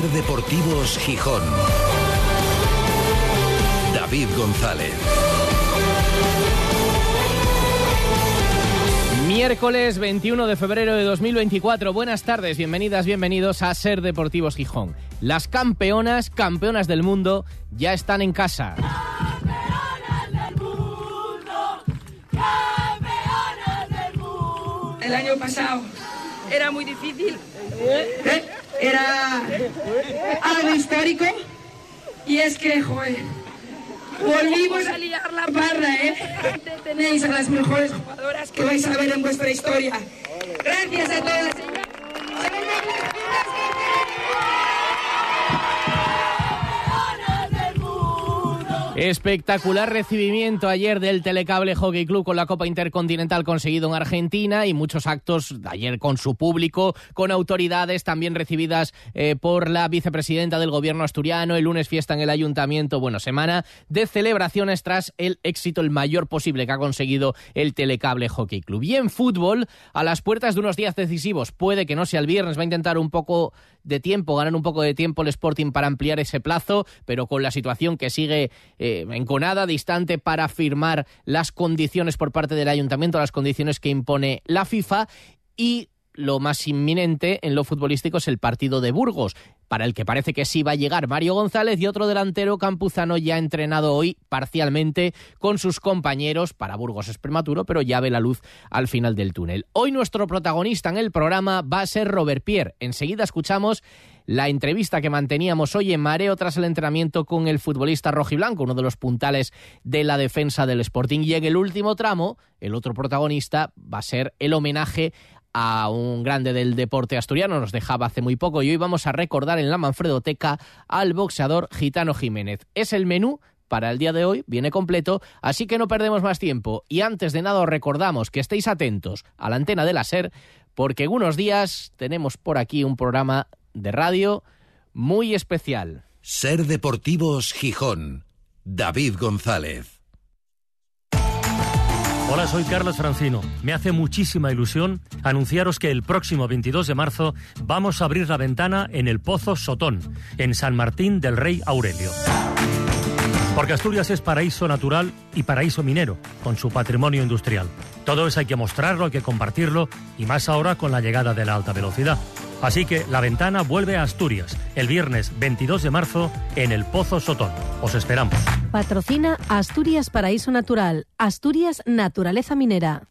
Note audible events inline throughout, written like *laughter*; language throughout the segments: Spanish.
Ser Deportivos Gijón. David González. Miércoles 21 de febrero de 2024. Buenas tardes, bienvenidas, bienvenidos a Ser Deportivos Gijón. Las campeonas, campeonas del mundo, ya están en casa. El año pasado era muy difícil. ¿eh? Era algo histórico. Y es que, joder, volvimos a liar la parra, ¿eh? Tenéis a las mejores jugadoras que vais a ver en vuestra historia. Gracias a todas Espectacular recibimiento ayer del Telecable Hockey Club con la Copa Intercontinental conseguido en Argentina y muchos actos ayer con su público, con autoridades también recibidas eh, por la vicepresidenta del gobierno asturiano, el lunes fiesta en el ayuntamiento, bueno, semana de celebraciones tras el éxito el mayor posible que ha conseguido el Telecable Hockey Club. Y en fútbol, a las puertas de unos días decisivos, puede que no sea el viernes, va a intentar un poco de tiempo, ganar un poco de tiempo el Sporting para ampliar ese plazo, pero con la situación que sigue eh, enconada, distante para firmar las condiciones por parte del ayuntamiento, las condiciones que impone la FIFA y lo más inminente en lo futbolístico es el partido de Burgos, para el que parece que sí va a llegar Mario González y otro delantero campuzano ya entrenado hoy parcialmente con sus compañeros. Para Burgos es prematuro, pero ya ve la luz al final del túnel. Hoy nuestro protagonista en el programa va a ser Robert Pierre. Enseguida escuchamos la entrevista que manteníamos hoy en Mareo tras el entrenamiento con el futbolista rojiblanco, uno de los puntales de la defensa del Sporting. Y en el último tramo, el otro protagonista va a ser el homenaje a un grande del deporte asturiano, nos dejaba hace muy poco y hoy vamos a recordar en la Manfredoteca al boxeador Gitano Jiménez. Es el menú para el día de hoy, viene completo, así que no perdemos más tiempo y antes de nada os recordamos que estéis atentos a la antena de la SER porque en unos días tenemos por aquí un programa de radio muy especial. Ser Deportivos Gijón. David González. Hola, soy Carlos Francino. Me hace muchísima ilusión anunciaros que el próximo 22 de marzo vamos a abrir la ventana en el Pozo Sotón, en San Martín del Rey Aurelio. Porque Asturias es paraíso natural y paraíso minero, con su patrimonio industrial. Todo eso hay que mostrarlo, hay que compartirlo, y más ahora con la llegada de la alta velocidad. Así que la ventana vuelve a Asturias el viernes 22 de marzo en el Pozo Sotón. Os esperamos. Patrocina Asturias Paraíso Natural, Asturias Naturaleza Minera.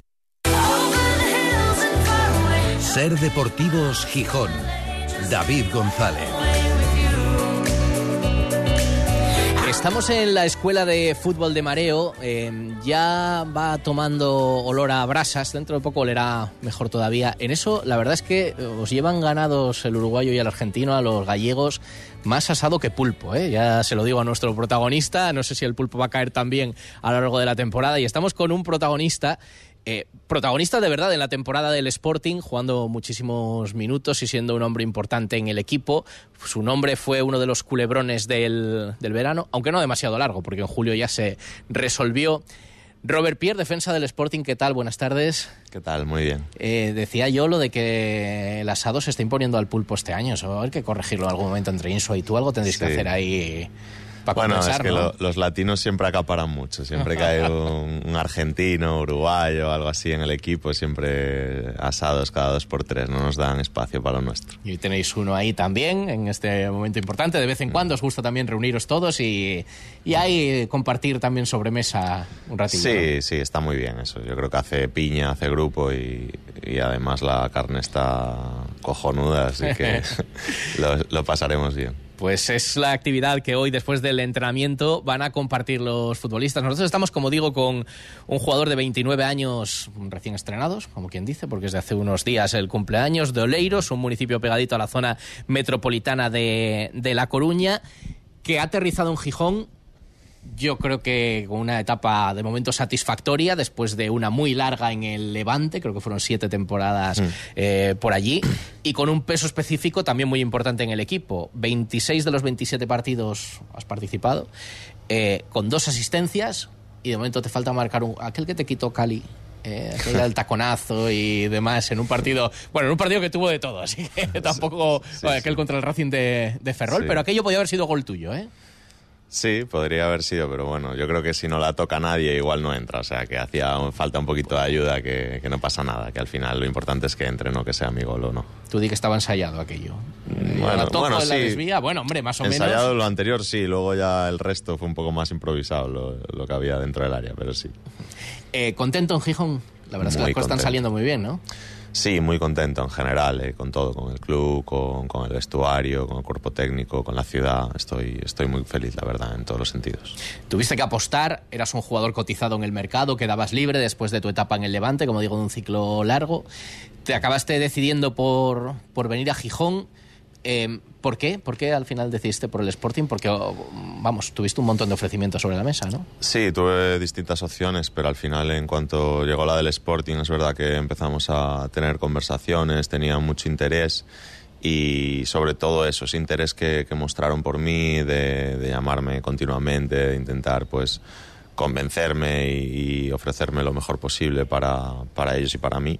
Ser Deportivos Gijón. David González. Estamos en la escuela de fútbol de Mareo. eh, ya va tomando olor a brasas. Dentro de poco olerá mejor todavía. En eso, la verdad es que os llevan ganados el uruguayo y el argentino, a los gallegos, más asado que pulpo. ¿eh? Ya se lo digo a nuestro protagonista. No sé si el pulpo va a caer también a lo largo de la temporada. Y estamos con un protagonista eh, protagonista de verdad en la temporada del Sporting, jugando muchísimos minutos y siendo un hombre importante en el equipo. Su nombre fue uno de los culebrones del, del verano, aunque no demasiado largo, porque en julio ya se resolvió. Robert Pierre, defensa del Sporting, ¿qué tal? Buenas tardes. ¿Qué tal? Muy bien. Eh, decía yo lo de que el asado se está imponiendo al pulpo este año. Eso va a haber que corregirlo en algún momento entre Insua y tú. Algo tendréis que Sí. hacer ahí para Bueno, es que ¿no? lo- los latinos siempre acaparan mucho. Siempre que hay *laughs* un, un argentino, uruguayo, algo así en el equipo, siempre asados cada dos por tres. No nos dan espacio para lo nuestro. Y tenéis uno ahí también, en este momento importante. De vez en cuando os gusta también reuniros todos y, y ahí compartir también sobremesa un ratito. ¿no? Sí, sí, está muy bien eso. Yo creo que hace piña, hace grupo y, y además la carne está cojonuda, así que *laughs* *laughs* lo, lo pasaremos bien. Pues es la actividad que hoy, después del entrenamiento, van a compartir los futbolistas. Nosotros estamos, como digo, con un jugador de 29 años recién estrenados, como quien dice, porque es de hace unos días el cumpleaños de Oleiros, un municipio pegadito a la zona metropolitana de, de La Coruña, que ha aterrizado en Gijón yo creo que con una etapa de momento satisfactoria después de una muy larga en el Levante, creo que fueron siete temporadas eh, por allí, y con un peso específico también muy importante en el equipo. 26 de los 27 partidos has participado, eh, con dos asistencias, y de momento te falta marcar un, aquel que te quitó Cali. Eh, *laughs* del taconazo y demás en un partido, bueno, en un partido que tuvo de todo, así que *laughs* tampoco aquel contra el Racing de, de Ferrol, pero aquello podía haber sido gol tuyo, ¿eh? Sí, podría haber sido, pero bueno, yo creo que si no la toca nadie igual no entra. O sea, que hacía falta un poquito de ayuda, que, que no pasa nada, que al final lo importante es que entre, no que sea mi gol o no. Tú di que estaba ensayado aquello. Bueno, la toco, bueno, la sí. desvía, bueno, hombre, más o Ensayado menos. lo anterior, sí, luego ya el resto fue un poco más improvisado lo, lo que había dentro del área, pero sí. Eh, ¿Contento en Gijón? La verdad es que las cosas están saliendo muy bien, ¿no? Sí, muy contento en general, eh, con todo, con el club, con, con el vestuario, con el cuerpo técnico, con la ciudad. Estoy, estoy muy feliz, la verdad, en todos los sentidos. Tuviste que apostar, eras un jugador cotizado en el mercado, quedabas libre después de tu etapa en el Levante, como digo, de un ciclo largo. Te acabaste decidiendo por, por venir a Gijón. Eh, ¿Por qué? ¿Por qué al final decidiste por el Sporting? Porque, oh, vamos, tuviste un montón de ofrecimientos sobre la mesa, ¿no? Sí, tuve distintas opciones, pero al final, en cuanto llegó la del Sporting, es verdad que empezamos a tener conversaciones, tenía mucho interés y sobre todo eso, ese interés que, que mostraron por mí de, de llamarme continuamente, de intentar pues convencerme y, y ofrecerme lo mejor posible para, para ellos y para mí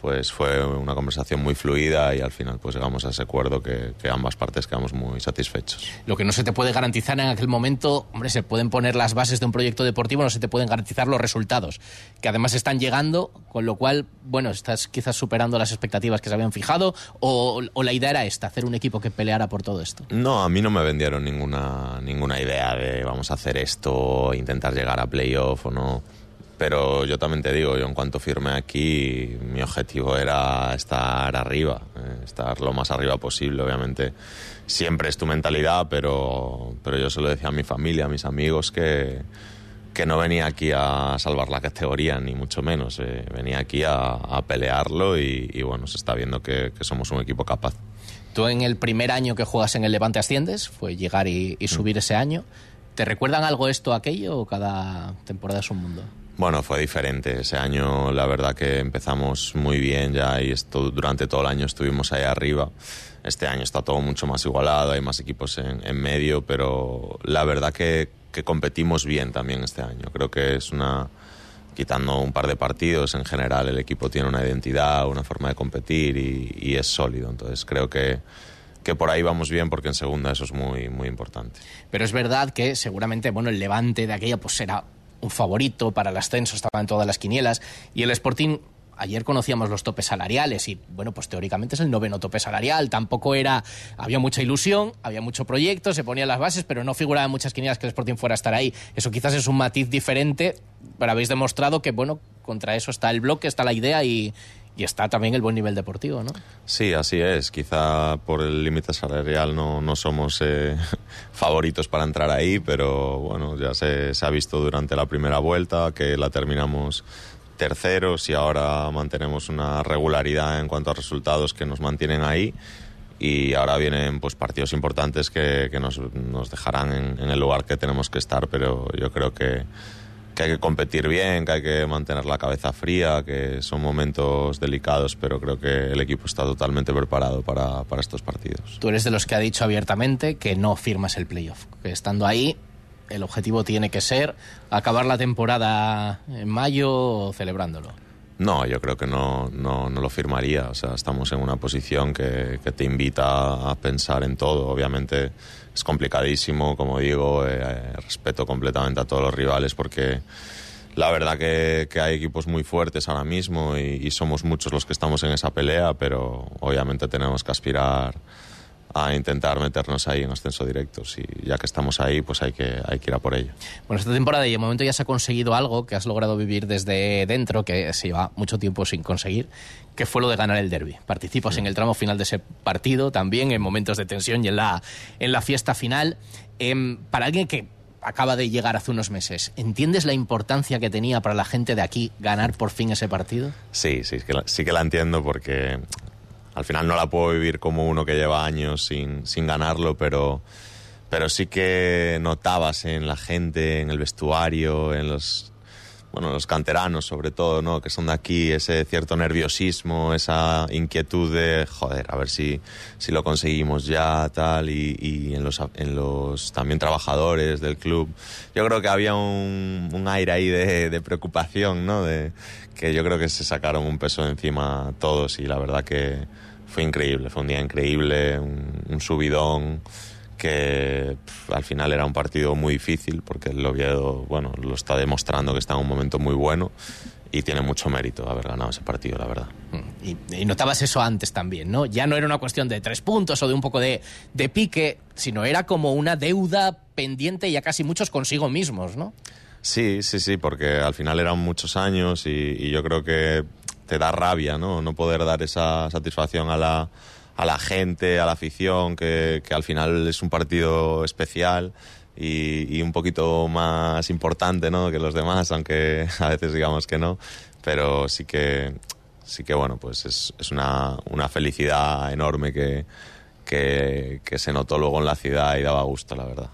pues fue una conversación muy fluida y al final pues llegamos a ese acuerdo que, que ambas partes quedamos muy satisfechos. Lo que no se te puede garantizar en aquel momento, hombre, se pueden poner las bases de un proyecto deportivo, no se te pueden garantizar los resultados, que además están llegando, con lo cual, bueno, estás quizás superando las expectativas que se habían fijado, o, o la idea era esta, hacer un equipo que peleara por todo esto. No, a mí no me vendieron ninguna, ninguna idea de vamos a hacer esto, intentar llegar a playoff o no. Pero yo también te digo, yo en cuanto firmé aquí, mi objetivo era estar arriba, eh, estar lo más arriba posible. Obviamente siempre es tu mentalidad, pero, pero yo se lo decía a mi familia, a mis amigos, que, que no venía aquí a salvar la categoría, ni mucho menos. eh, venía aquí a, a pelearlo y, y bueno, se está viendo que- que somos un equipo capaz. Tú en el primer año que juegas en el Levante asciendes, fue llegar y, y subir ese año. ¿Te recuerdan algo esto, aquello, o cada temporada es un mundo? Bueno, fue diferente. Ese año la verdad que empezamos muy bien ya y esto, durante todo el año estuvimos ahí arriba. Este año está todo mucho más igualado, hay más equipos en, medio, pero la verdad que, que competimos bien también este año. Creo que es una quitando un par de partidos, en general el equipo tiene una identidad, una forma de competir y, y es sólido. Entonces creo que, que por ahí vamos bien porque en segunda eso es muy, muy importante. Pero es verdad que seguramente, bueno, el Levante de aquella pues era un favorito para el ascenso, estaba en todas las quinielas y el Sporting ayer conocíamos los topes salariales y bueno, pues teóricamente es el noveno tope salarial, tampoco era había mucha ilusión, había mucho proyecto, se ponían las bases, pero no figuraba en muchas quinielas que el Sporting fuera a estar ahí. Eso quizás es un matiz diferente, pero habéis demostrado que bueno, contra eso está el bloque, está la idea y, y está también el buen nivel deportivo, ¿no? Sí, así es. Quizá por el límite salarial no, no somos eh, *laughs* favoritos para entrar ahí, pero bueno, ya se, se, ha visto durante la primera vuelta que la terminamos terceros y ahora mantenemos una regularidad en cuanto a resultados que nos mantienen ahí y ahora vienen pues partidos importantes que, que nos, nos, dejarán en, en, el lugar que tenemos que estar, pero yo creo que, que, hay que competir bien, que hay que mantener la cabeza fría, que son momentos delicados, pero creo que el equipo está totalmente preparado para, para estos partidos. Tú eres de los que ha dicho abiertamente que no firmas el playoff, que estando ahí el objetivo tiene que ser acabar la temporada en mayo celebrándolo. No, yo creo que no, no, no, lo firmaría. O sea, estamos en una posición que, que, te invita a pensar en todo. Obviamente es complicadísimo, como digo, eh, respeto completamente a todos los rivales porque la verdad que, hay equipos muy fuertes ahora mismo y, y, somos muchos los que estamos en esa pelea, pero obviamente tenemos que aspirar a intentar meternos ahí en ascenso directo. Si ya que estamos ahí, pues hay que, hay que ir a por ello. Bueno, esta temporada y de momento ya se ha conseguido algo que has logrado vivir desde dentro, que se lleva mucho tiempo sin conseguir, que fue lo de ganar el derby. Participas sí. en el tramo final de ese partido, también en momentos de tensión y en la, en la fiesta final. Eh, para alguien que acaba de llegar hace unos meses. ¿Entiendes la importancia que tenía para la gente de aquí ganar por fin ese partido? Sí, sí, que la, sí que la entiendo porque al final no la puedo vivir como uno que lleva años sin, sin ganarlo, pero, pero sí que notabas en la gente, en el vestuario, en los, bueno, los canteranos sobre todo, ¿no? que son de aquí, ese cierto nerviosismo, esa inquietud de, joder, a ver si, si lo conseguimos ya, tal, y, y en, los, en los también trabajadores del club. Yo creo que había un, un aire ahí de, de preocupación, ¿no? De, que yo creo que se sacaron un peso encima todos y la verdad que fue increíble, fue un día increíble, un, un subidón que pff, al final era un partido muy difícil porque el Oviedo, bueno, lo está demostrando que está en un momento muy bueno y tiene mucho mérito haber ganado ese partido, la verdad. Y, y, notabas eso antes también, ¿no? Ya no era una cuestión de tres puntos o de un poco de, de pique, sino era como una deuda pendiente ya casi muchos consigo mismos, ¿no? Sí, sí, sí, porque al final eran muchos años y, y yo creo que te da rabia, ¿no? No poder dar esa satisfacción a la, a la gente, a la afición, que, al final es un partido especial y, y, un poquito más importante, ¿no? Que los demás, aunque *laughs* a veces digamos que no, pero sí que, sí que bueno, pues es, es una, una felicidad enorme que, que, que se notó luego en la ciudad y daba gusto, la verdad.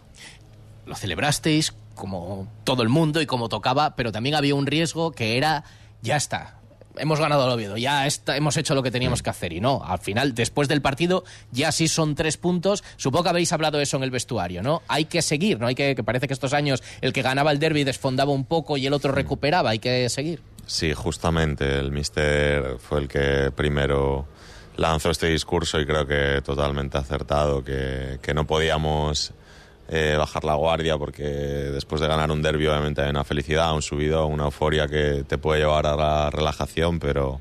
Lo celebrasteis como todo el mundo y como tocaba, pero también había un riesgo que era, ya está, hemos ganado el Oviedo, ya está, hemos hecho lo que teníamos que hacer. Y no, al final, después del partido, ya sí son tres puntos. Supongo que habéis hablado eso en el vestuario, ¿no? Hay que seguir, ¿no? Hay que, que parece que estos años el que ganaba el derby desfondaba un poco y el otro recuperaba, hay que seguir. Sí, justamente, el mister fue el que primero lanzó este discurso y creo que totalmente acertado, que, que no podíamos eh, bajar la guardia porque después de ganar un derby obviamente hay una felicidad, un subido, una euforia que te puede llevar a la relajación, pero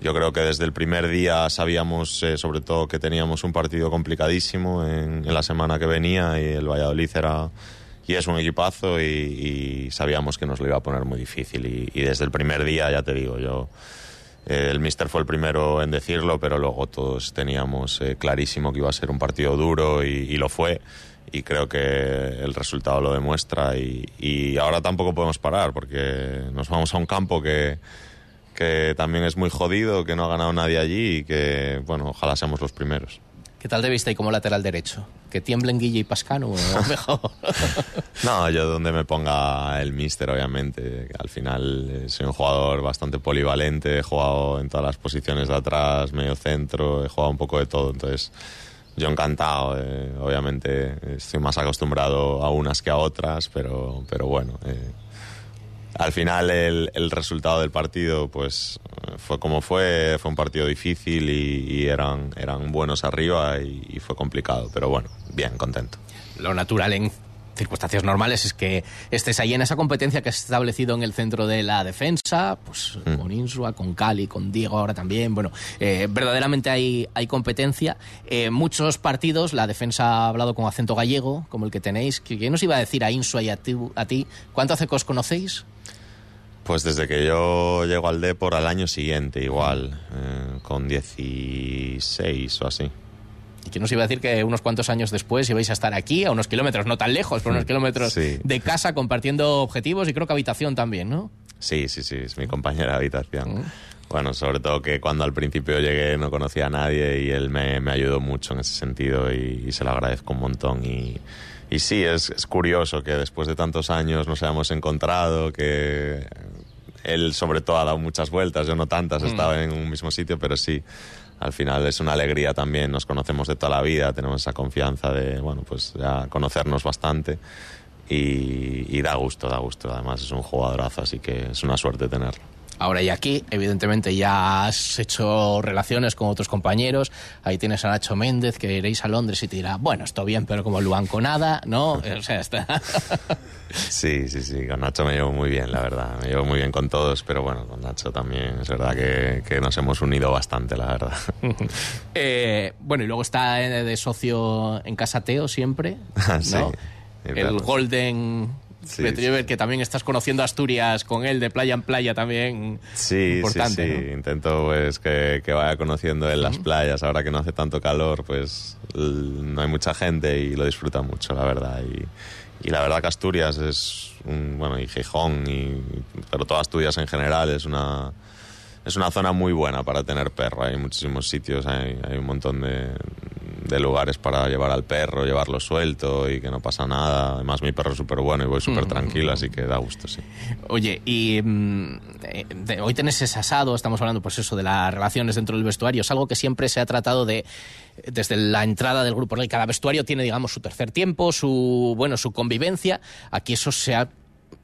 yo creo que desde el primer día sabíamos eh, sobre todo que teníamos un partido complicadísimo en, en, la semana que venía y el Valladolid era y es un equipazo y, y sabíamos que nos lo iba a poner muy difícil y, y desde el primer día ya te digo yo eh, el míster fue el primero en decirlo pero luego todos teníamos eh, clarísimo que iba a ser un partido duro y, y lo fue y creo que el resultado lo demuestra y, y, ahora tampoco podemos parar porque nos vamos a un campo que, que también es muy jodido, que no ha ganado nadie allí y que, bueno, ojalá seamos los primeros. ¿Qué tal te viste ahí como lateral derecho? ¿Que tiemblen Guille y Pascano o *laughs* mejor? *laughs* no, yo donde me ponga el míster, obviamente. Al final soy un jugador bastante polivalente, he jugado en todas las posiciones de atrás, medio centro, he jugado un poco de todo, entonces yo encantado, eh, obviamente estoy más acostumbrado a unas que a otras, pero, pero bueno, eh, al final el, el, resultado del partido pues fue como fue, fue un partido difícil y, y eran, eran buenos arriba y, y, fue complicado, pero bueno, bien, contento. Lo natural en circunstancias normales es que estés ahí en esa competencia que has establecido en el centro de la defensa, pues mm. con Insua, con Cali, con Diego ahora también. Bueno, eh, verdaderamente hay, hay competencia. Eh, muchos partidos, la defensa ha hablado con acento gallego, como el que tenéis. ¿Qué nos iba a decir a Insua y a ti? A ti? ¿Cuánto hace que os conocéis? Pues desde que yo llego al Depor al año siguiente, igual, eh, con 16 o así. Y que nos iba a decir que unos cuantos años después ibais a estar aquí, a unos kilómetros, no tan lejos, pero unos kilómetros sí. de casa, compartiendo objetivos y creo que habitación también, ¿no? Sí, sí, sí, es mi compañera de habitación. Bueno, sobre todo que cuando al principio llegué no conocía a nadie y él me, me ayudó mucho en ese sentido y, y, se lo agradezco un montón. Y, y sí, es, es curioso que después de tantos años nos hayamos encontrado, que él sobre todo ha dado muchas vueltas, yo no tantas, he estado en un mismo sitio, pero sí, al final es una alegría también, nos conocemos de toda la vida, tenemos esa confianza de, bueno, pues ya conocernos bastante y, y da gusto, da gusto, además es un jugadorazo, así que es una suerte tenerlo. Ahora y aquí, evidentemente ya has hecho relaciones con otros compañeros. Ahí tienes a Nacho Méndez, que iréis a Londres y te dirá, bueno, esto bien, pero como Luanco nada, ¿no? *laughs* O sea, está... *laughs* Sí, sí, sí, con Nacho me llevo muy bien, la verdad. Me llevo muy bien con todos, pero bueno, con Nacho también es verdad que, que nos hemos unido bastante, la verdad. *laughs* eh, bueno, y luego está de socio en Casa Teo siempre, ¿no? sí, El Golden Sí, Petriver, que también estás conociendo Asturias con él de playa en playa también. Sí, importante, sí, sí. ¿no? Intento pues que, que, vaya conociendo en las playas. Ahora que no hace tanto calor, pues no hay mucha gente y lo disfruta mucho, la verdad. Y, y la verdad que Asturias es un, bueno, y Gijón, y, pero toda Asturias en general es una, es una zona muy buena para tener perro. Hay muchísimos sitios, hay, hay un montón de, de, lugares para llevar al perro, llevarlo suelto y que no pasa nada. Además, mi perro es súper bueno y voy súper tranquilo, así que da gusto, sí. Oye, y mm, de, hoy tenés ese asado, estamos hablando pues eso de las relaciones dentro del vestuario, es algo que siempre se ha tratado de desde la entrada del grupo. Cada vestuario tiene, digamos, su tercer tiempo, su bueno, su convivencia. Aquí eso se ha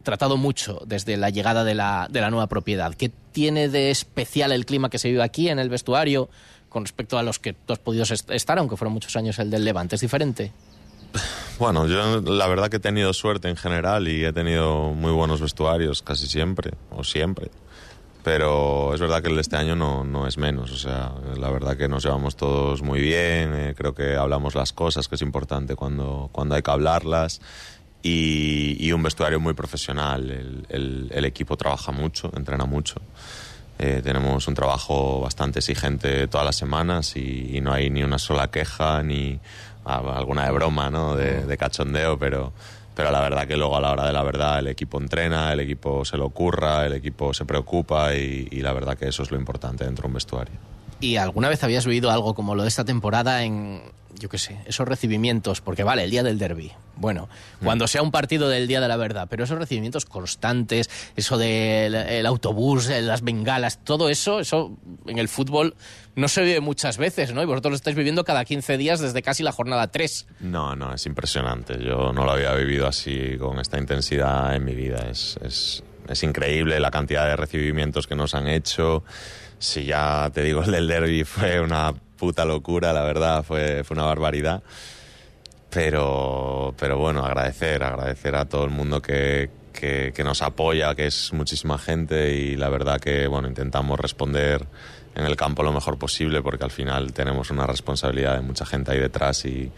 tratado mucho desde la llegada de la, de la nueva propiedad. ¿Qué tiene de especial el clima que se vive aquí en el vestuario con respecto a los que tú has podido estar, aunque fueron muchos años el del Levante? ¿Es diferente? *laughs* Bueno, yo la verdad que he tenido suerte en general y he tenido muy buenos vestuarios casi siempre, o siempre. Pero es verdad que el de este año no, no es menos. O sea, la verdad que nos llevamos todos muy bien. Eh, creo que hablamos las cosas, que es importante cuando, cuando hay que hablarlas. Y, y un vestuario muy profesional. El, el, el, equipo trabaja mucho, entrena mucho. Eh, tenemos un trabajo bastante exigente todas las semanas y, y, no hay ni una sola queja ni alguna de broma, ¿no? De, de cachondeo, pero, pero la verdad que luego a la hora de la verdad el equipo entrena, el equipo se lo curra, el equipo se preocupa y, y la verdad que eso es lo importante dentro de un vestuario. ¿Y alguna vez habías oído algo como lo de esta temporada en, yo qué sé, esos recibimientos? Porque vale, el día del derby. Bueno, cuando mm. sea un partido del día de la verdad, pero esos recibimientos constantes, eso del el autobús, las bengalas, todo eso, eso en el fútbol no se vive muchas veces, ¿no? Y vosotros lo estáis viviendo cada 15 días desde casi la jornada 3. No, no, es impresionante. Yo no lo había vivido así con esta intensidad en mi vida. Es, es, es increíble la cantidad de recibimientos que nos han hecho si ya te digo, el del derby fue una puta locura, la verdad, fue, fue una barbaridad. Pero, pero bueno, agradecer, agradecer a todo el mundo que, que, nos apoya, que es muchísima gente y la verdad que bueno, intentamos responder en el campo lo mejor posible porque al final tenemos una responsabilidad de mucha gente ahí detrás y,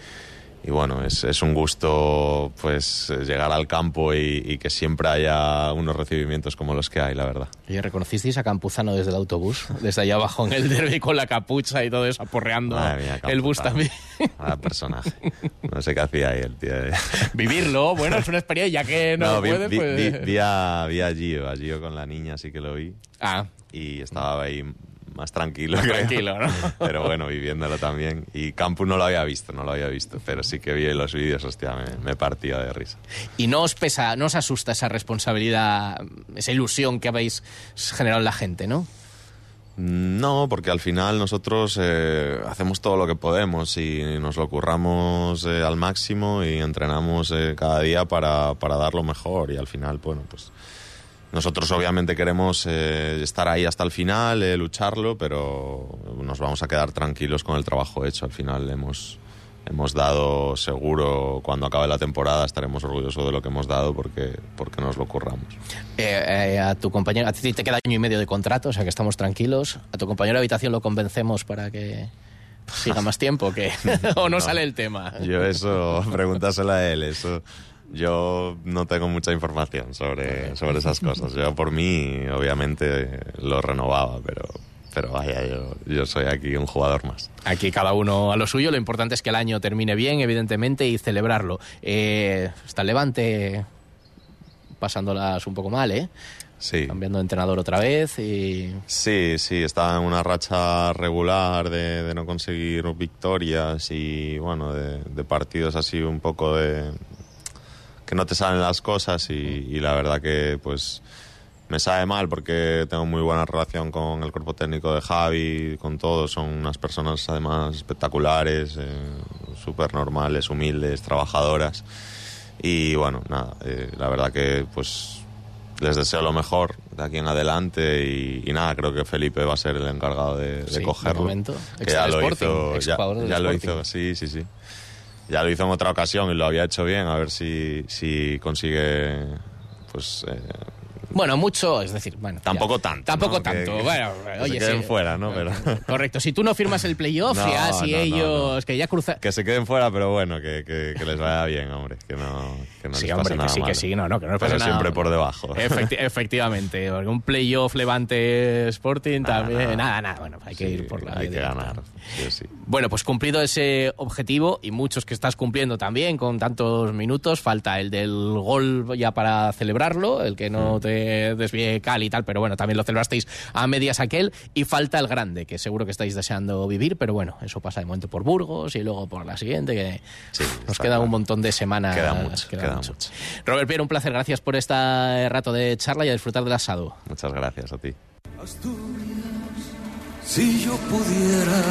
y bueno, es, es, un gusto pues llegar al campo y, y, que siempre haya unos recibimientos como los que hay, la verdad. Oye, ¿reconocisteis a Campuzano desde el autobús? *laughs* Desde allá abajo en el derby con la capucha y todo eso, aporreando mía, el bus también. *laughs* Ah, personaje. No sé qué hacía ahí el tío. *laughs* Vivirlo, bueno, es una experiencia, ya que no, no vi, puede, vi, pues... vi, vi, a, vi a Gio, a Gio con la niña, sí que lo vi. Ah. Y estaba ahí más tranquilo. Más tranquilo, ¿no? *laughs* Pero bueno, viviéndolo también. Y Campus no lo había visto, no lo había visto, pero sí que vi los vídeos, hostia, me, me, partía de risa. ¿Y no os pesa, no os asusta esa responsabilidad, esa ilusión que habéis generado en la gente, no? No, porque al final nosotros eh, hacemos todo lo que podemos y nos lo curramos eh, al máximo y entrenamos eh, cada día para, para dar lo mejor y al final, bueno, pues nosotros obviamente queremos eh, estar ahí hasta el final, eh, lucharlo, pero nos vamos a quedar tranquilos con el trabajo hecho. Al final hemos, hemos dado seguro, cuando acabe la temporada estaremos orgullosos de lo que hemos dado porque, porque nos lo curramos. Eh, eh, a tu compañero, a ti te queda año y medio de contrato, o sea que estamos tranquilos. A tu compañero de habitación lo convencemos para que siga más tiempo, que *laughs* *laughs* o no, No. sale el tema. Yo eso, pregúntaselo a él, eso... Yo no tengo mucha información sobre, sobre esas cosas. Yo por mí, obviamente, lo renovaba, pero, pero vaya, yo, yo soy aquí un jugador más. Aquí cada uno a lo suyo. Lo importante es que el año termine bien, evidentemente, y celebrarlo. Eh, está el Levante pasándolas un poco mal, ¿eh? Sí. Cambiando de entrenador otra vez y... Sí, sí, está en una racha regular de, de no conseguir victorias y, bueno, de, de partidos así un poco de... que no te salen las cosas y, y la verdad que, pues, me sabe mal porque tengo muy buena relación con el cuerpo técnico de Javi, con todos, son unas personas además espectaculares, eh, súper normales, humildes, trabajadoras y, bueno, nada, eh, la verdad que, pues, les deseo lo mejor de aquí en adelante y, y nada, creo que Felipe va a ser el encargado de, de Sí, de cogerlo. momento. que ya lo hizo, ya, ya lo hizo, sí, sí, sí. Ya lo hizo en otra ocasión y lo había hecho bien, a ver si, si consigue, pues... eh, Bueno, mucho, es decir, bueno... Tampoco ya. tanto, Tampoco ¿no? Que- tanto, que- bueno, que oye, se queden sí. fuera, ¿no? Pero... *laughs* Correcto, si tú no firmas el playoff, *laughs* No, ya si no, no, ellos... Que ya cruza... Que se queden fuera, pero bueno, que, que- que les vaya bien, hombre. Que no, que no Sí, les hombre, pase que nada sí, que malo. sí, no, no, que no les Pero pase nada siempre por debajo. *laughs* Efecti- efectivamente, porque un playoff Levante Sporting también... nada. Nada, nada, bueno, hay que Sí, ir por la Hay que ganar, sí. Bueno, pues cumplido ese objetivo y muchos que estás cumpliendo también con tantos minutos, falta el del gol ya para celebrarlo, el que Mm. no te desvíe cal y tal, pero bueno, también lo celebrasteis a medias aquel y falta el grande, que seguro que estáis deseando vivir, pero bueno, eso pasa de momento por Burgos y luego por la siguiente, que nos queda un montón de semanas. Queda mucho, queda mucho. Robert Pierre, un placer, gracias por este rato de charla y a disfrutar del asado. Muchas gracias a ti. Si yo pudiera.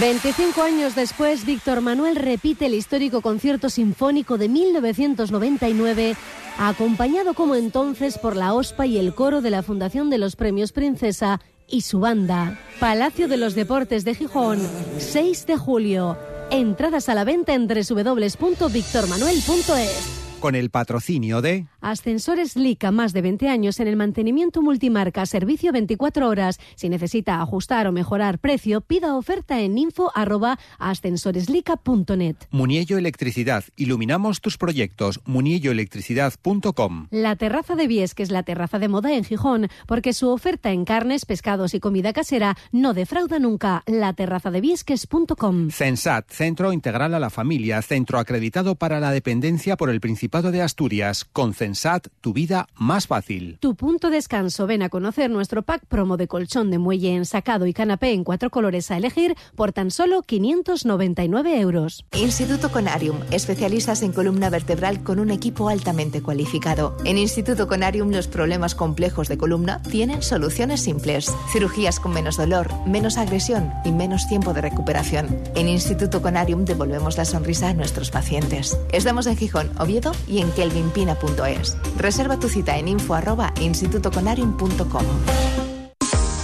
25 años después, Víctor Manuel repite el histórico concierto sinfónico de 1999, acompañado como entonces por la OSPA y el coro de la Fundación de los Premios Princesa y su banda. Palacio de los Deportes de Gijón, 6 de julio. Entradas a la venta en www.victormanuel.es. Con el patrocinio de Ascensores Lica, más de 20 años en el mantenimiento multimarca, servicio 24 horas. Si necesita ajustar o mejorar precio, pida oferta en info arroba ascensoreslica.net. Muniello Electricidad. Iluminamos tus proyectos. munielloelectricidad.com. La terraza de Vies, que es la terraza de moda en Gijón, porque su oferta en carnes, pescados y comida casera no defrauda nunca. La terraza de Viesques.com. CENSAT, Centro Integral a la Familia, centro acreditado para la dependencia por el Principado de Asturias. Con CENSAT, tu vida más fácil. Tu punto de descanso. Ven a conocer nuestro pack promo de colchón de muelle ensacado y canapé en cuatro colores a elegir por tan solo 599 euros. Instituto Conarium, especialistas en columna vertebral con un equipo altamente cualificado. En Instituto Conarium los problemas complejos de columna tienen soluciones simples. Cirugías con menos dolor, menos agresión y menos tiempo de recuperación. En Instituto Conarium devolvemos la sonrisa a nuestros pacientes. Estamos en Gijón, Oviedo y en kelvinpina.es. Reserva tu cita en info.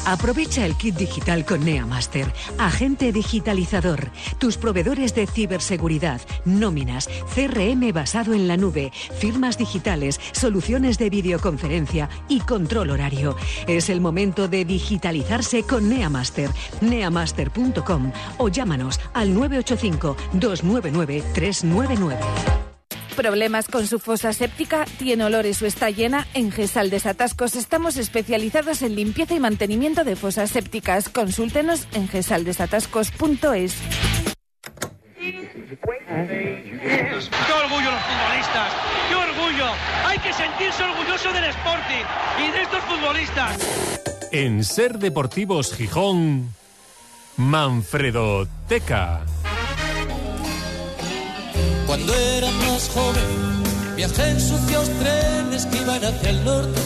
Aprovecha el kit digital con NeaMaster, agente digitalizador, tus proveedores de ciberseguridad, nóminas, CRM basado en la nube, firmas digitales, soluciones de videoconferencia y control horario. Es el momento de digitalizarse con NeaMaster, neamaster.com o llámanos al 985 299 399. ¿Problemas con su fosa séptica? ¿Tiene olores o está llena? En Gesal Desatascos estamos especializados en limpieza y mantenimiento de fosas sépticas. Consúltenos en gesaldesatascos.es. ¡Qué orgullo los futbolistas! ¡Qué orgullo! Hay que sentirse orgulloso del Sporting y de estos futbolistas. En Ser Deportivos Gijón, Manfredo Teca. Cuando era más joven, viajé en sucios trenes que iban hacia el norte.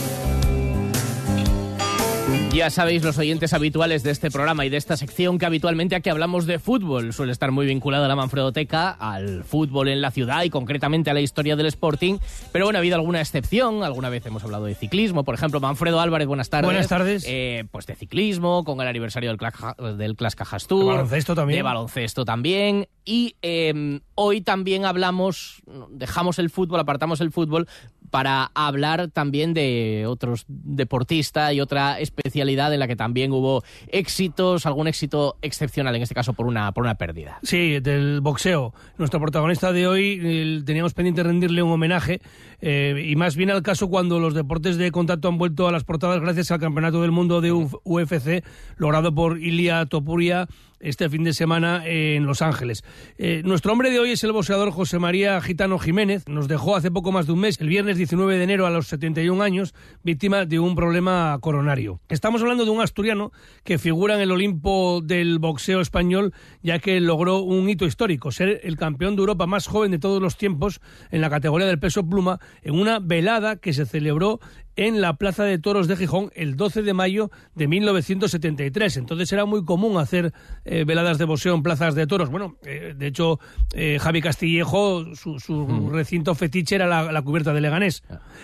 Ya sabéis, los oyentes habituales de este programa y de esta sección, que habitualmente aquí hablamos de fútbol. Suele estar muy vinculada la Manfredoteca al fútbol en la ciudad y concretamente a la historia del Sporting. Pero bueno, ha habido alguna excepción. Alguna vez hemos hablado de ciclismo. Por ejemplo, Manfredo Álvarez, buenas tardes. Buenas tardes. Eh, pues de ciclismo, con el aniversario del Clash, del Clash. De baloncesto también. De baloncesto también. Y eh, hoy también hablamos, dejamos el fútbol, apartamos el fútbol para hablar también de otros deportistas y otra especialidad en la que también hubo éxitos, algún éxito excepcional, en este caso por una, por una pérdida. Sí, del boxeo. Nuestro protagonista de hoy teníamos pendiente rendirle un homenaje eh, y más bien al caso cuando los deportes de contacto han vuelto a las portadas gracias al Campeonato del Mundo de UFC logrado por Ilia Topuria este fin de semana en Los Ángeles. Eh, nuestro hombre de hoy es el boxeador José María Gitano Jiménez. Nos dejó hace poco más de un mes, el viernes 19 de enero a los 71 años, víctima de un problema coronario. Estamos hablando de un asturiano que figura en el Olimpo del boxeo español, ya que logró un hito histórico, ser el campeón de Europa más joven de todos los tiempos en la categoría del peso pluma, en una velada que se celebró en la Plaza de Toros de Gijón el 12 de mayo de 1973. Entonces era muy común hacer eh, veladas de boxeo en plazas de toros. Bueno, eh, de hecho, eh, Javi Castillejo, su, su recinto fetiche era la, la, cubierta de Leganés.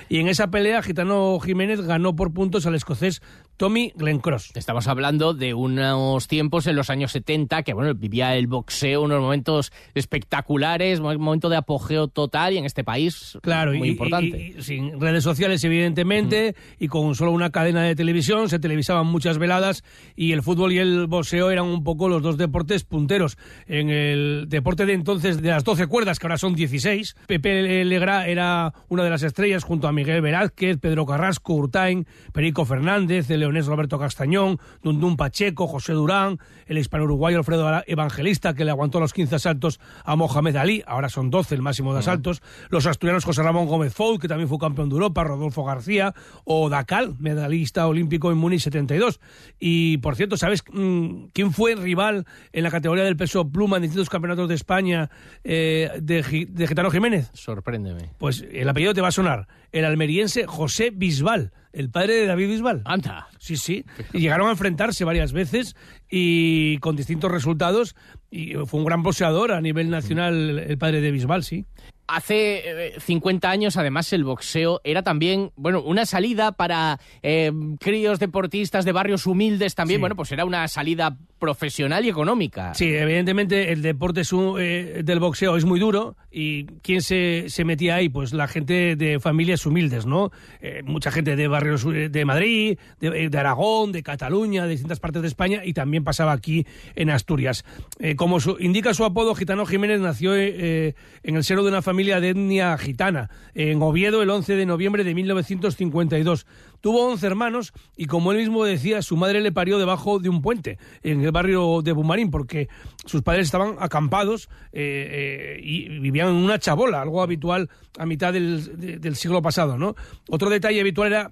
Y en esa pelea, Gitano Jiménez ganó por puntos al escocés Tommy Glencross. Estamos hablando de unos tiempos en los años 70 que, bueno, vivía el boxeo, unos momentos espectaculares, un momento de apogeo total y en este país claro, muy y, importante. Y, y, sin redes sociales, evidentemente, y con solo una cadena de televisión, se televisaban muchas veladas y el fútbol y el boxeo eran un poco los dos deportes punteros. En el deporte de entonces, de las 12 cuerdas, que ahora son 16, Pepe Legra era una de las estrellas junto a Miguel Velázquez, Pedro Carrasco, Urtain, Perico Fernández, el leonés Roberto Castañón, Dundún Pacheco, José Durán, el hispano-uruguayo Alfredo Evangelista, que le aguantó los 15 asaltos a Mohamed Ali, ahora son 12 el máximo de asaltos, los asturianos José Ramón Gómez Foul, que también fue campeón de Europa, Rodolfo García, o Dacal, medallista olímpico en Múnich 72. Y, por cierto, ¿sabes mmm, quién fue rival en la categoría del peso pluma en distintos campeonatos de España eh, de, de Getano Jiménez? Sorpréndeme. Pues el apellido te va a sonar. El almeriense José Bisbal, el padre de David Bisbal. Anda. Sí, sí. Y llegaron a enfrentarse varias veces y con distintos resultados. Y fue un gran boxeador a nivel nacional el padre de Bisbal, sí. Hace eh, 50 años, además, el boxeo era también, bueno, una salida para eh, críos deportistas de barrios humildes también. Sí. Bueno, pues era una salida profesional y económica. Sí, evidentemente el deporte es un, eh, del boxeo es muy duro y ¿quién se, se, metía ahí? Pues la gente de familias humildes, ¿no? Eh, mucha gente de barrios de Madrid, de, de, Aragón, de Cataluña, de distintas partes de España y también pasaba aquí en Asturias. Eh, como su, indica su apodo, Gitano Jiménez nació en el seno de una familia de etnia gitana, en Oviedo el 11 de noviembre de 1952. Tuvo 11 hermanos y, como él mismo decía, su madre le parió debajo de un puente, en el barrio de Bumarín, porque sus padres estaban acampados eh, eh, y vivían en una chabola, algo habitual a mitad del, de, del siglo pasado. ¿no? Otro detalle habitual era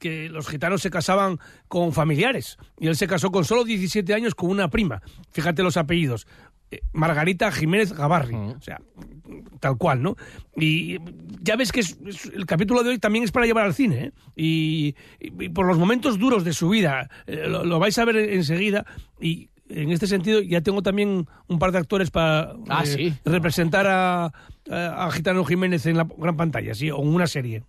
que los gitanos se casaban con familiares y él se casó con solo 17 años con una prima. Fíjate los apellidos. Margarita Jiménez Gavarri, uh -huh. o sea, tal cual, ¿no? Y ya ves que es, es, el capítulo de hoy también es para llevar al cine, ¿eh? y, y, y, por los momentos duros de su vida, eh, lo, lo, vais a ver enseguida, y en este sentido ya tengo también un par de actores para ah, eh, ¿sí? representar a, a, a, Gitano Jiménez en la gran pantalla, sí, o en una serie.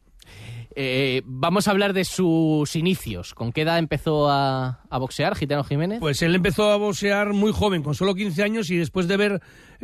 Eh, vamos a hablar de sus inicios. ¿Con qué edad empezó a, boxear Gitano Jiménez? Pues él empezó a boxear muy joven, con solo 15 años, y después de ver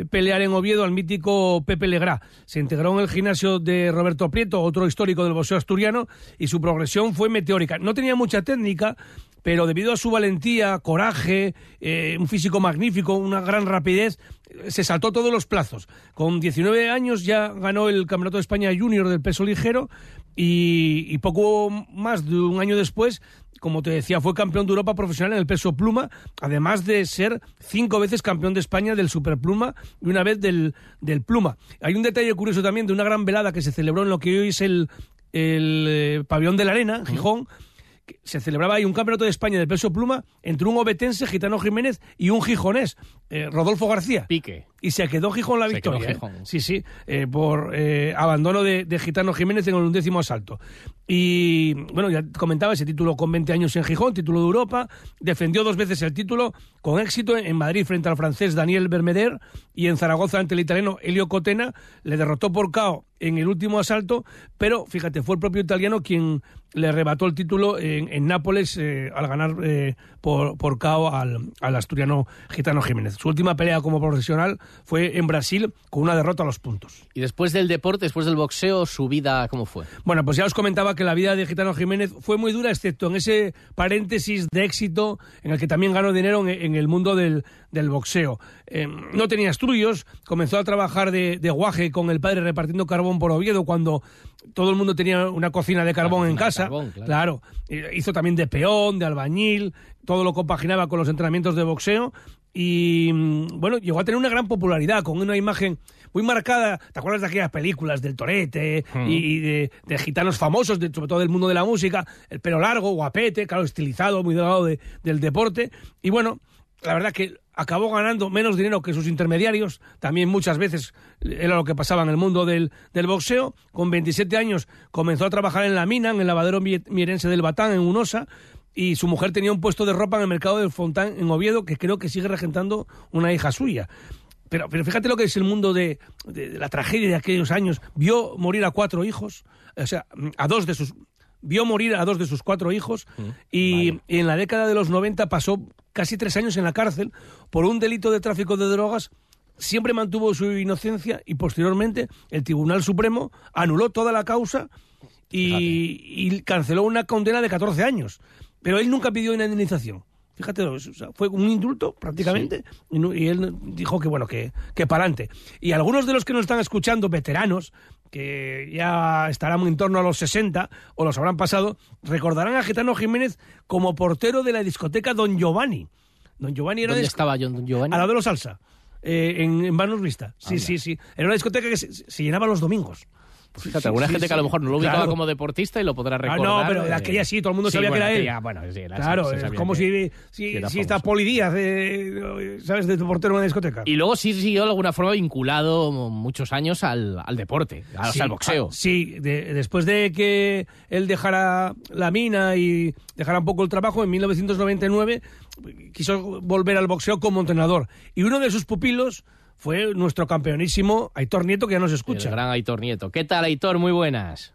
pelear en Oviedo al mítico Pepe Legrá. Se integró en el gimnasio de Roberto Prieto, otro histórico del boxeo asturiano, y su progresión fue meteórica. No tenía mucha técnica, pero debido a su valentía, coraje, eh, un físico magnífico, una gran rapidez, se saltó todos los plazos. Con 19 años ya ganó el Campeonato de España Junior del peso ligero y, y, poco más de un año después, como te decía, fue campeón de Europa profesional en el peso pluma, además de ser cinco veces campeón de España del superpluma y una vez del, del pluma. Hay un detalle curioso también de una gran velada que se celebró en lo que hoy es el, el eh, pabellón de la Arena, Gijón, se celebraba ahí un campeonato de España de peso pluma entre un obetense, Gitano Jiménez, y un gijonés, eh, Rodolfo García. Pique. Y se quedó Gijón la Se quedó victoria. ¿eh? Gijón. Sí, sí, eh, por abandono de, de Gitano Jiménez en el undécimo asalto. Y bueno, ya comentaba ese título con 20 años en Gijón, título de Europa. Defendió dos veces el título con éxito en Madrid frente al francés Daniel Bermeder y en Zaragoza ante el italiano Elio Cotena. Le derrotó por KO en el último asalto, pero fíjate, fue el propio italiano quien le arrebató el título en, en Nápoles eh, al ganar eh, por, por KO al, al asturiano Gitano Jiménez. Su última pelea como profesional fue en Brasil con una derrota a los puntos. Y después del deporte, después del boxeo, su vida, ¿cómo fue? Bueno, pues ya os comentaba que la vida de Gitano Jiménez fue muy dura, excepto en ese paréntesis de éxito en el que también ganó dinero en, en el mundo del, del boxeo. Eh, no tenía estudios, comenzó a trabajar de, de guaje con el padre repartiendo carbón por Oviedo cuando todo el mundo tenía una cocina de carbón en cocina casa. carbón, claro. claro. Hizo también de peón, de albañil, todo lo compaginaba con los entrenamientos de boxeo y mm, bueno, llegó a tener una gran popularidad con una imagen muy marcada. ¿Te acuerdas de aquellas películas del Torete Mm. y, y de, de gitanos famosos, de- sobre todo del mundo de la música? El pelo largo, guapete, claro, estilizado, muy delgado de- del deporte. Y bueno, la verdad que acabó ganando menos dinero que sus intermediarios, también muchas veces era lo que pasaba en el mundo del, del boxeo. Con 27 años comenzó a trabajar en la mina, en el lavadero mie- mierense del Batán, en Unosa, y su mujer tenía un puesto de ropa en el mercado del Fontán, en Oviedo, que creo que sigue regentando una hija suya. Pero, pero fíjate lo que es el mundo de, de- de la tragedia de aquellos años. Vio morir a cuatro hijos, o sea, a dos de sus... Vio morir a dos de sus cuatro hijos y, y en la década de los 90 pasó casi tres años en la cárcel por un delito de tráfico de drogas. Siempre mantuvo su inocencia y posteriormente el Tribunal Supremo anuló toda la causa y, y canceló una condena de 14 años. Pero él nunca pidió una indemnización. Fíjate, o sea, fue un indulto prácticamente y, no- y él dijo que bueno, que, que para adelante. Y algunos de los que nos están escuchando, veteranos, que ya estarán en torno a los 60 o los habrán pasado, recordarán a Gitano Jiménez como portero de la discoteca Don Giovanni. Don Giovanni era ¿Dónde de- estaba John Giovanni? al lado de los Salsa, eh, en, en Vanos Vista. Sí, sí, sí. Era una discoteca que se, se llenaba los domingos. Fíjate, Sí, alguna sí, gente que a sí. lo mejor no lo ubicaba Claro. como deportista y lo podrá Ah, recordar. no, pero de eh, aquella sí, todo el mundo sí, sabía bueno, que era él. aquella, bueno, sí, era- claro, es como si, si, si está. Poli Díaz, eh, ¿sabes? De tu portero en una discoteca. Y luego sí siguió de alguna forma vinculado muchos años al, al deporte, al, al boxeo. ah, sí, de- después de que él dejara la mina y dejara un poco el trabajo, en 1999 quiso volver al boxeo como entrenador. Y uno de sus pupilos fue nuestro campeonísimo Aitor Nieto, que ya nos escucha. El gran Aitor Nieto. ¿Qué tal, Aitor? Muy buenas.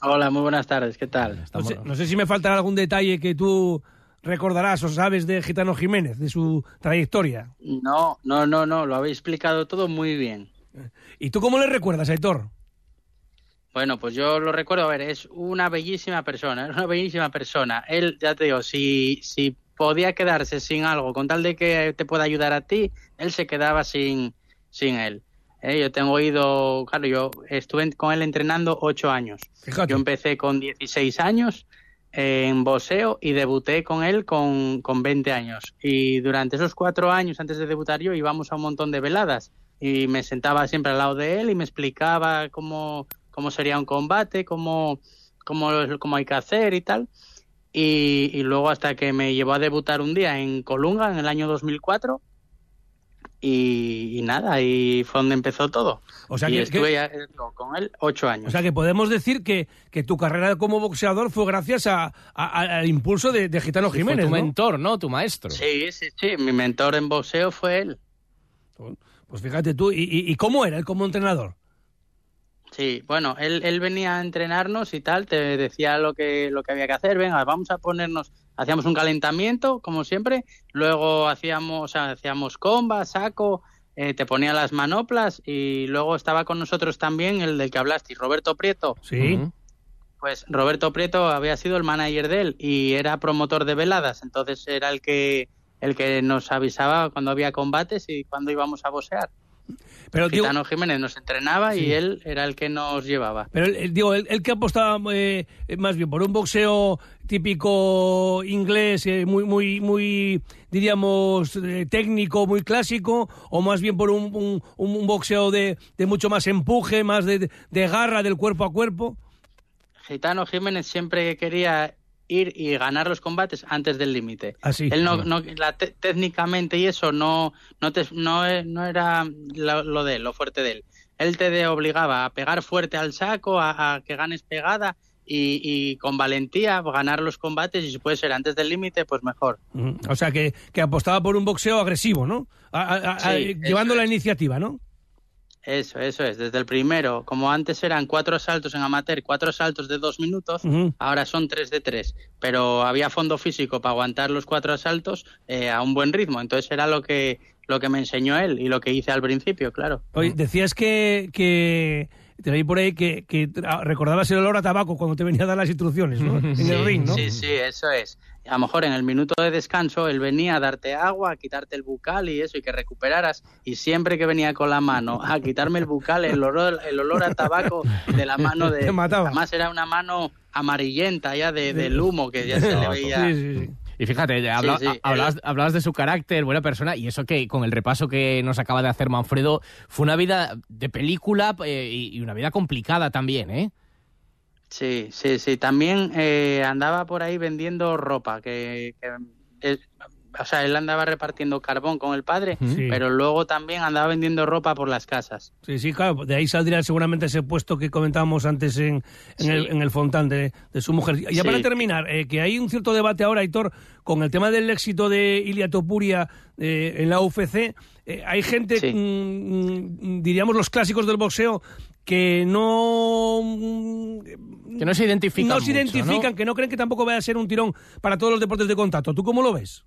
Hola, muy buenas tardes, ¿qué tal? No sé, no sé si me faltará algún detalle que tú recordarás o sabes de Gitano Jiménez, de su trayectoria. No, no, no, no, lo habéis explicado todo muy bien. ¿Y tú cómo le recuerdas, Aitor? Bueno, pues yo lo recuerdo, a ver, es una bellísima persona, es una bellísima persona. Él, ya te digo, si, si podía quedarse sin algo, con tal de que te pueda ayudar a ti, él se quedaba sin, sin él. Eh, yo tengo ido, claro, yo estuve con él entrenando ocho años. Yo empecé con 16 años en boxeo y debuté con él con, con 20 años. Y durante esos cuatro años antes de debutar yo íbamos a un montón de veladas y me sentaba siempre al lado de él y me explicaba cómo, cómo sería un combate, cómo, cómo, cómo hay que hacer y tal. Y, y luego hasta que me llevó a debutar un día en Colunga en el año 2004 y, y nada, ahí fue donde empezó todo. O sea y que- estuve que- ya, eh, con él ocho años. O sea que podemos decir que, que tu carrera como boxeador fue gracias a, a- al impulso de, de Gitano Jiménez. tu ¿no? mentor, ¿no? Tu maestro. Sí, sí, sí, mi mentor en boxeo fue él. Pues fíjate tú, ¿y, y- y cómo era él como entrenador? Sí, bueno, él, él venía a entrenarnos y tal, te decía lo que, lo que había que hacer, venga, vamos a ponernos, hacíamos un calentamiento, como siempre, luego hacíamos, o sea, hacíamos comba, saco, eh, te ponía las manoplas y luego estaba con nosotros también el del que hablaste, Roberto Prieto. Sí. Pues Roberto Prieto había sido el manager de él y era promotor de veladas, entonces era el que el que nos avisaba cuando había combates y cuando íbamos a boxear. Pero, digo- Gitano Jiménez nos entrenaba Sí. y él era el que nos llevaba. Pero digo, él que apostaba eh, más bien por un boxeo típico inglés, eh, muy, muy, muy, diríamos, eh, técnico, muy clásico, o más bien por un, un- un boxeo de, de mucho más empuje, más de, de garra del cuerpo a cuerpo. Gitano Jiménez siempre quería ir y ganar los combates antes del límite. Así. Él no, no la te- técnicamente y eso no no te, no, no era lo, lo de él, lo fuerte de él. Él te obligaba a pegar fuerte al saco, a, a que ganes pegada y, y con valentía ganar los combates y si puede ser antes del límite, pues mejor. O sea, que, que apostaba por un boxeo agresivo, ¿no? A- a- a- Sí, llevando la iniciativa, ¿no? Eso, eso es. Desde el primero, como antes eran cuatro saltos en amateur, cuatro saltos de dos minutos, ahora son tres de tres. Pero había fondo físico para aguantar los cuatro asaltos eh, a un buen ritmo. Entonces era lo que, lo que me enseñó él y lo que hice al principio, claro. Oye, decías que, que te leí por ahí que, que tra- recordabas el olor a tabaco cuando te venía a dar las instrucciones, ¿no? *laughs* En sí, el ring, ¿no? Sí, sí, eso es. A lo mejor en el minuto de descanso él venía a darte agua, a quitarte el bucal y eso, y que recuperaras. Y siempre que venía con la mano a quitarme el bucal, el olor, el olor a tabaco de la mano de... *laughs* Te mataba. Además era una mano amarillenta ya de, del humo que ya se le veía... Y fíjate, habla- Sí, sí, a- hablabas, hablabas de su carácter, buena persona, y eso que con el repaso que nos acaba de hacer Manfredo, fue una vida de película eh, y y una vida complicada también, ¿eh? Sí, sí, sí. También eh, andaba por ahí vendiendo ropa, que, que o sea, él andaba repartiendo carbón con el padre, Sí. pero luego también andaba vendiendo ropa por las casas. Sí, sí, claro, de ahí saldría seguramente ese puesto que comentábamos antes en, en, el, en el Fontán de, de su mujer. Ya Sí. para terminar, eh, que hay un cierto debate ahora, Aitor, con el tema del éxito de Ilia Topuria eh, en la UFC. Eh, hay gente, mm, mm, diríamos los clásicos del boxeo, que no... Que no se identifican No se mucho, identifican, ¿no? que no creen que tampoco vaya a ser un tirón para todos los deportes de contacto. ¿Tú cómo lo ves?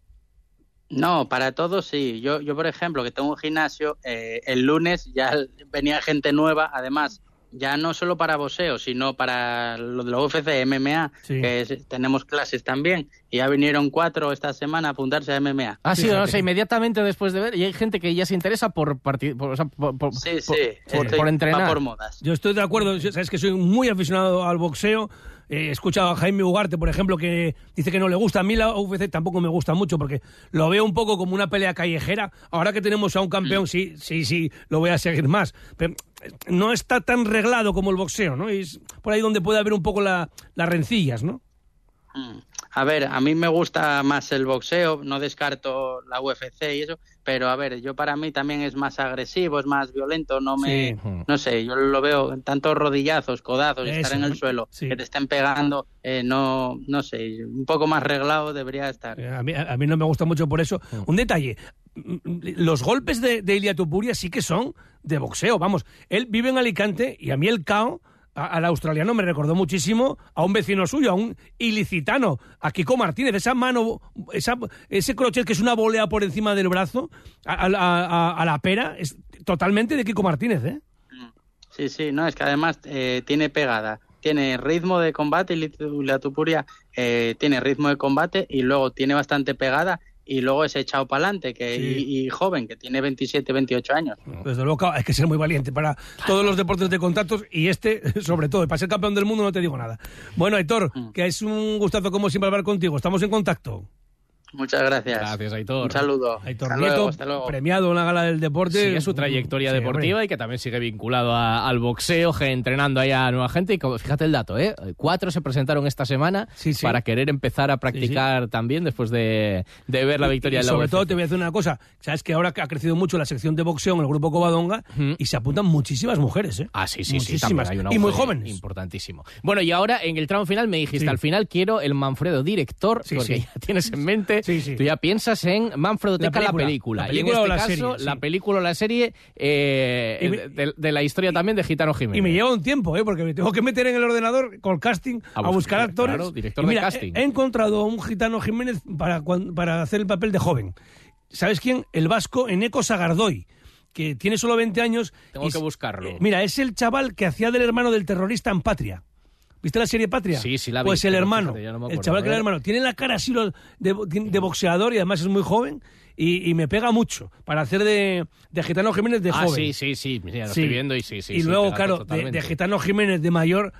No, para todos sí. Yo, yo por ejemplo, que tengo un gimnasio, eh, el lunes ya venía gente nueva, además, ya no solo para boxeo, sino para lo de la UFC, MMA, Sí. que es- tenemos clases también, y ya vinieron cuatro esta semana a apuntarse a MMA. Ah, sí, o sea, *laughs* inmediatamente después de ver, y hay gente que ya se interesa por, parti- por, o sea, por, por- Sí, por- sí, por- estoy- por va entrenar. por modas. Yo estoy de acuerdo, sabes que soy muy aficionado al boxeo. Eh, he escuchado a Jaime Ugarte, por ejemplo, que dice que no le gusta. A mí la UFC tampoco me gusta mucho porque lo veo un poco como una pelea callejera. Ahora que tenemos a un campeón, sí, sí, sí, lo voy a seguir más. Pero eh, no está tan reglado como el boxeo, ¿no? Y es por ahí donde puede haber un poco la- las rencillas, ¿no? Mm. A ver, a mí me gusta más el boxeo, no descarto la UFC y eso, pero a ver, yo para mí también es más agresivo, es más violento, no me, Sí. no sé, yo lo veo tantos rodillazos, codazos, Eso, estar en el suelo, sí. que te estén pegando, eh, no, no sé, un poco más reglado debería estar. Eh, A mí, a mí no me gusta mucho por eso. Un detalle, mm, mm, los golpes de, de Ilia Topuria sí que son de boxeo, vamos. Él vive en Alicante y a mí el a- al australiano, me recordó muchísimo a un vecino suyo, a un ilicitano, a Kiko Martínez. Esa mano, esa, ese crochet que es una volea por encima del brazo, a, a- la pera, es totalmente de Kiko Martínez, ¿eh? Sí, sí, no, es que además eh, tiene pegada, tiene ritmo de combate y la tupuria eh, tiene ritmo de combate y luego tiene bastante pegada y luego es echado para adelante que, Sí. y, y joven, que tiene 27, 28 años. Desde luego, hay que ser muy valiente para todos los deportes de contactos y este, *laughs* sobre todo, y para ser campeón del mundo no te digo nada. Bueno, Aitor, que es un gustazo como siempre hablar contigo. Estamos en contacto. Muchas gracias. Gracias, Aitor. Un saludo. Aitor Hasta Nieto, luego, hasta luego. premiado en la gala del deporte. Sigue su trayectoria Sí, deportiva hombre. y que también sigue vinculado a- al boxeo, entrenando ahí a nueva gente. Y como- fíjate el dato, ¿eh? Cuatro se presentaron esta semana sí. para querer empezar a practicar también después de, de ver la victoria Y de la sobre UFC. todo te voy a decir una cosa, sabes que ahora ha crecido mucho la sección de boxeo en el grupo Covadonga y se apuntan muchísimas mujeres, ¿eh? Ah, sí, sí, sí, Muchísimas. hay una y muy jóvenes. Importantísimo. Bueno, y ahora en el tramo final me dijiste, Sí. al final quiero el Manfredo director, Sí, porque sí. ya tienes en mente, sí. tú ya piensas en Manfredo La Teca, la película. película. La y en película este o la caso, serie, la película o la serie eh, me- de, de la historia también de Gitano Jiménez. Y me lleva un tiempo, ¿eh? porque me tengo que meter en el ordenador con casting a, A buscar, actores. claro, director Y de casting. He, he encontrado a un gitano Jiménez para, para hacer el papel de joven. ¿Sabes quién? El vasco Eneco Sagardoy, que tiene solo 20 años. Tengo y que buscarlo. eh, mira, es el chaval que hacía del hermano del terrorista en Patria. ¿Viste la serie Patria? Sí, sí la vi, Pues el hermano, fíjate, no el chaval que era el hermano. Tiene la cara así de, de boxeador y además es muy joven y, y me pega mucho para hacer de, de gitano Jiménez de ah, joven. sí, sí, sí, mira, lo Sí. estoy viendo y sí, sí. y sí, luego, claro, de, de Gitano Jiménez de mayor,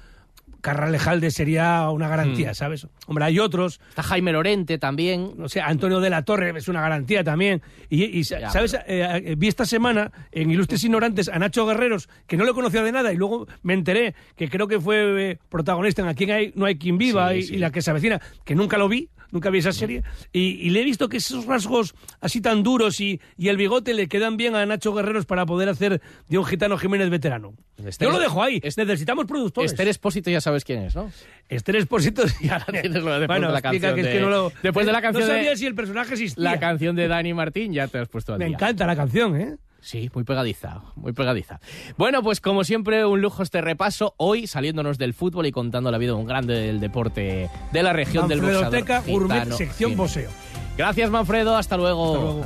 Carralejalde sería una garantía, Mm. ¿sabes? Hombre, hay otros. Está Jaime Lorente también. No sé, Antonio de la Torre es una garantía también. Y, y, Ya, ¿sabes? Eh, eh, vi esta semana en Ilustres Ignorantes a Nacho Guerreros, que no le conocía de nada, y luego me enteré que creo que fue eh, protagonista en Aquí hay, no hay quien viva Sí, y, sí. y la que se avecina, que nunca lo vi. Nunca vi esa serie y, y le he visto que esos rasgos así tan duros y, y el bigote le quedan bien a Nacho Guerreros para poder hacer de un gitano Jiménez veterano. Esther- Yo lo dejo ahí. Necesitamos productores. Esther Espósito ya sabes quién es, ¿no? Esther Espósito ya *laughs* tienes lo de- después bueno, de la canción que es de- que no lo- después de la canción no de- sabía si el personaje existía. La canción de Dani Martín ya te has puesto al Me día. encanta la canción, ¿eh? Sí, muy pegadiza, muy pegadiza. Bueno, pues como siempre, un lujo este repaso. Hoy saliéndonos del fútbol y contando la vida de un grande del deporte de la región del boxeador. Manfredoteca Gourmet gitano sección poseo. Gracias, Manfredo. Hasta luego. Hasta luego.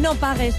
No pagues.